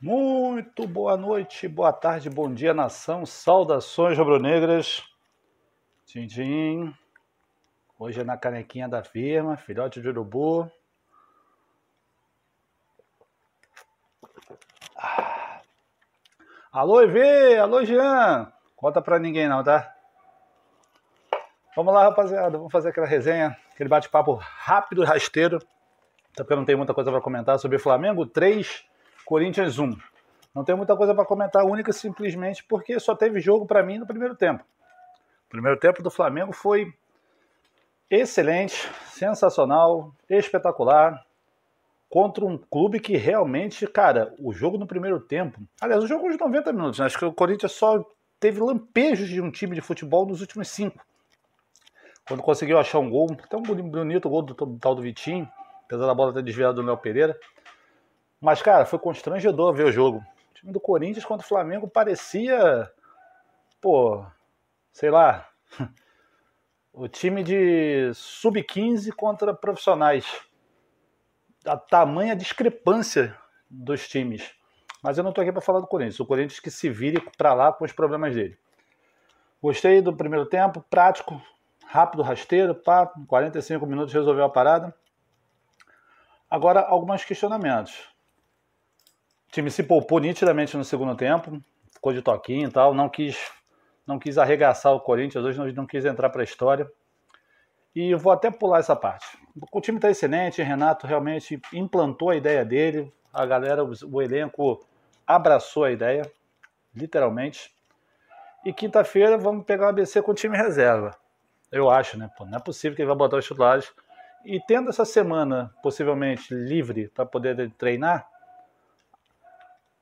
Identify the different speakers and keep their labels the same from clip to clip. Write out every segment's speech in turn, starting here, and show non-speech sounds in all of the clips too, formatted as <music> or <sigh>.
Speaker 1: Muito boa noite, boa tarde, bom dia, nação. Saudações rubro-negras. Tchim, Hoje é na canequinha da firma, filhote de urubu. Ah. Alô, EV! Alô, Jean! Conta pra ninguém não, tá? Vamos lá, rapaziada. Vamos fazer aquela resenha, aquele bate-papo rápido e rasteiro. Até porque eu não tenho muita coisa para comentar sobre Flamengo 3, Corinthians 1. Não tenho muita coisa para comentar, única simplesmente porque só teve jogo para mim no primeiro tempo. O primeiro tempo do Flamengo foi excelente, sensacional, espetacular. Contra um clube que realmente, cara, o jogo no primeiro tempo. Aliás, o jogo de 90 minutos, né? acho que o Corinthians só teve lampejos de um time de futebol nos últimos cinco. Quando conseguiu achar um gol, até um bonito gol do, tal do Vitinho, apesar da bola ter desviado do Léo Pereira. Mas, cara, foi constrangedor ver o jogo. O time do Corinthians contra o Flamengo parecia. Pô, sei lá. <laughs> O time de sub-15 contra profissionais. A tamanha discrepância dos times. Mas eu não estou aqui para falar do Corinthians. O Corinthians que se vire para lá com os problemas dele. Gostei do primeiro tempo, prático, rápido, rasteiro, pá, 45 minutos resolveu a parada. Agora, alguns questionamentos. Time se poupou nitidamente no segundo tempo, ficou de toquinho e tal, não quis, não quis arregaçar o Corinthians, hoje não, não quis entrar para a história. E eu vou até pular essa parte. O time está excelente, Renato realmente implantou a ideia dele, a galera, o elenco abraçou a ideia, literalmente. E quinta-feira vamos pegar o ABC com o time reserva. Eu acho, né? Pô, não é possível que ele vai botar os titulares. E tendo essa semana possivelmente livre para poder treinar,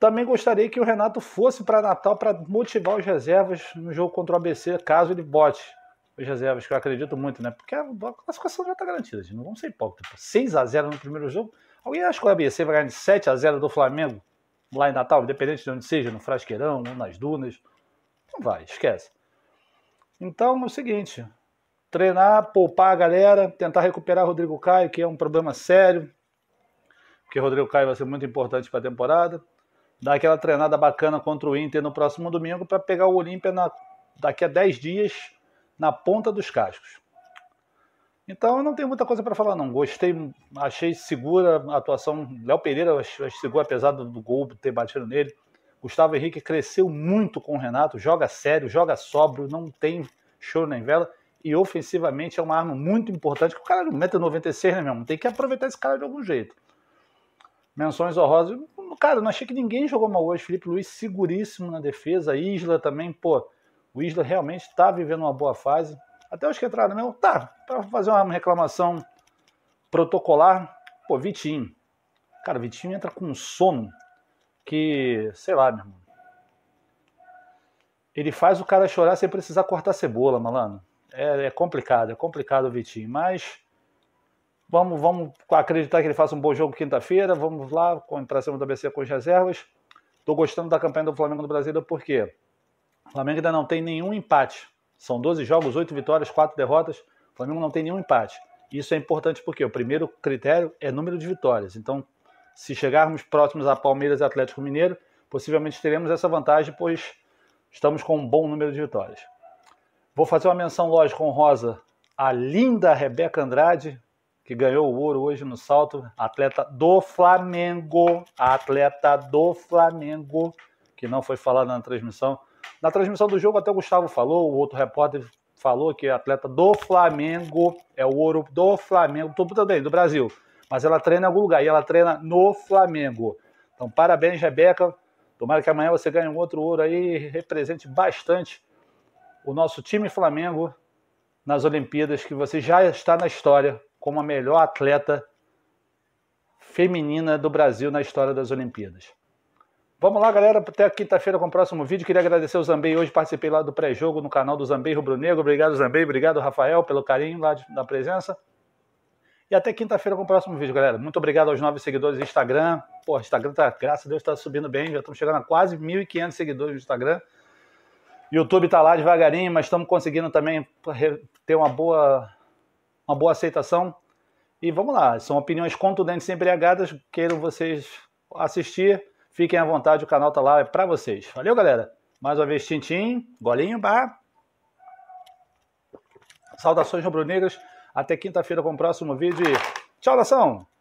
Speaker 1: também gostaria que o Renato fosse para Natal para motivar os reservas no jogo contra o ABC, caso ele bote os reservas, que eu acredito muito, né? Porque a classificação já está garantida, gente. não vamos ser hipócritas. 6 a 0 no primeiro jogo. Alguém acha que o ABC vai ganhar de 7 a 0 do Flamengo lá em Natal, independente de onde seja, no Frasqueirão nas Dunas? Não vai, esquece. Então é o seguinte: treinar, poupar a galera, tentar recuperar Rodrigo Caio, que é um problema sério, porque Rodrigo Caio vai ser muito importante para a temporada. Dar aquela treinada bacana contra o Inter no próximo domingo para pegar o Olímpia daqui a 10 dias na ponta dos cascos. Então eu não tenho muita coisa para falar não. Gostei, achei segura a atuação. Léo Pereira seguro apesar do, gol ter batido nele. Gustavo Henrique cresceu muito com o Renato, joga sério, joga sóbrio, não tem choro nem vela e ofensivamente é uma arma muito importante, que o cara não mete 96, né, mesmo? Tem que aproveitar esse cara de algum jeito. Menções honrosas. Cara, não achei que ninguém jogou mal hoje. Felipe Luiz seguríssimo na defesa. Isla também, pô. O Isla realmente está vivendo uma boa fase. Até os que entraram mesmo, tá, para fazer uma reclamação protocolar, pô, Vitinho. Cara, Vitinho entra com um sono que, sei lá, meu irmão. Ele faz o cara chorar sem precisar cortar cebola, malandro é, é complicado, é complicado o Vitinho, mas vamos, vamos acreditar que ele faça um bom jogo quinta-feira, vamos lá para cima do ABC com as reservas. Estou gostando da campanha do Flamengo no Brasil porque o Flamengo ainda não tem nenhum empate. São 12 jogos, 8 vitórias, 4 derrotas. O Flamengo não tem nenhum empate. Isso é importante porque o primeiro critério é número de vitórias. Então, se chegarmos próximos a Palmeiras e Atlético Mineiro, possivelmente teremos essa vantagem, pois estamos com um bom número de vitórias. Vou fazer uma menção lógica honrosa à linda Rebeca Andrade, que ganhou o ouro hoje no salto, atleta do Flamengo, atleta do Flamengo, que não foi falado na transmissão. Na transmissão do jogo até o Gustavo falou, o outro repórter falou que é atleta do Flamengo, é o ouro do Flamengo, tudo bem, do Brasil, mas ela treina em algum lugar e ela treina no Flamengo. Então, parabéns, Rebeca. Tomara que amanhã você ganhe um outro ouro aí, represente bastante o nosso time Flamengo nas Olimpíadas, que você já está na história como a melhor atleta feminina do Brasil na história das Olimpíadas. Vamos lá, galera, até quinta-feira com o próximo vídeo. Queria agradecer o Zambei hoje, participei lá do pré-jogo no canal do Zambei Rubro Negro. Obrigado, Zambei, obrigado, Rafael, pelo carinho lá de, da presença. E até quinta-feira com o próximo vídeo, galera. Muito obrigado aos novos seguidores do Instagram. Pô, o Instagram tá, graças a Deus, está subindo bem. Já estamos chegando a quase 1.500 seguidores no Instagram. YouTube está lá devagarinho, mas estamos conseguindo também ter uma boa, uma boa aceitação. E vamos lá, são opiniões contundentes e embriagadas. Queiram vocês assistir, Fiquem à vontade, o canal tá lá, é pra vocês. Valeu, galera. Mais uma vez, tintim, golinho, bah. Saudações rubro-negras. Até quinta-feira com o próximo vídeo. Tchau, nação!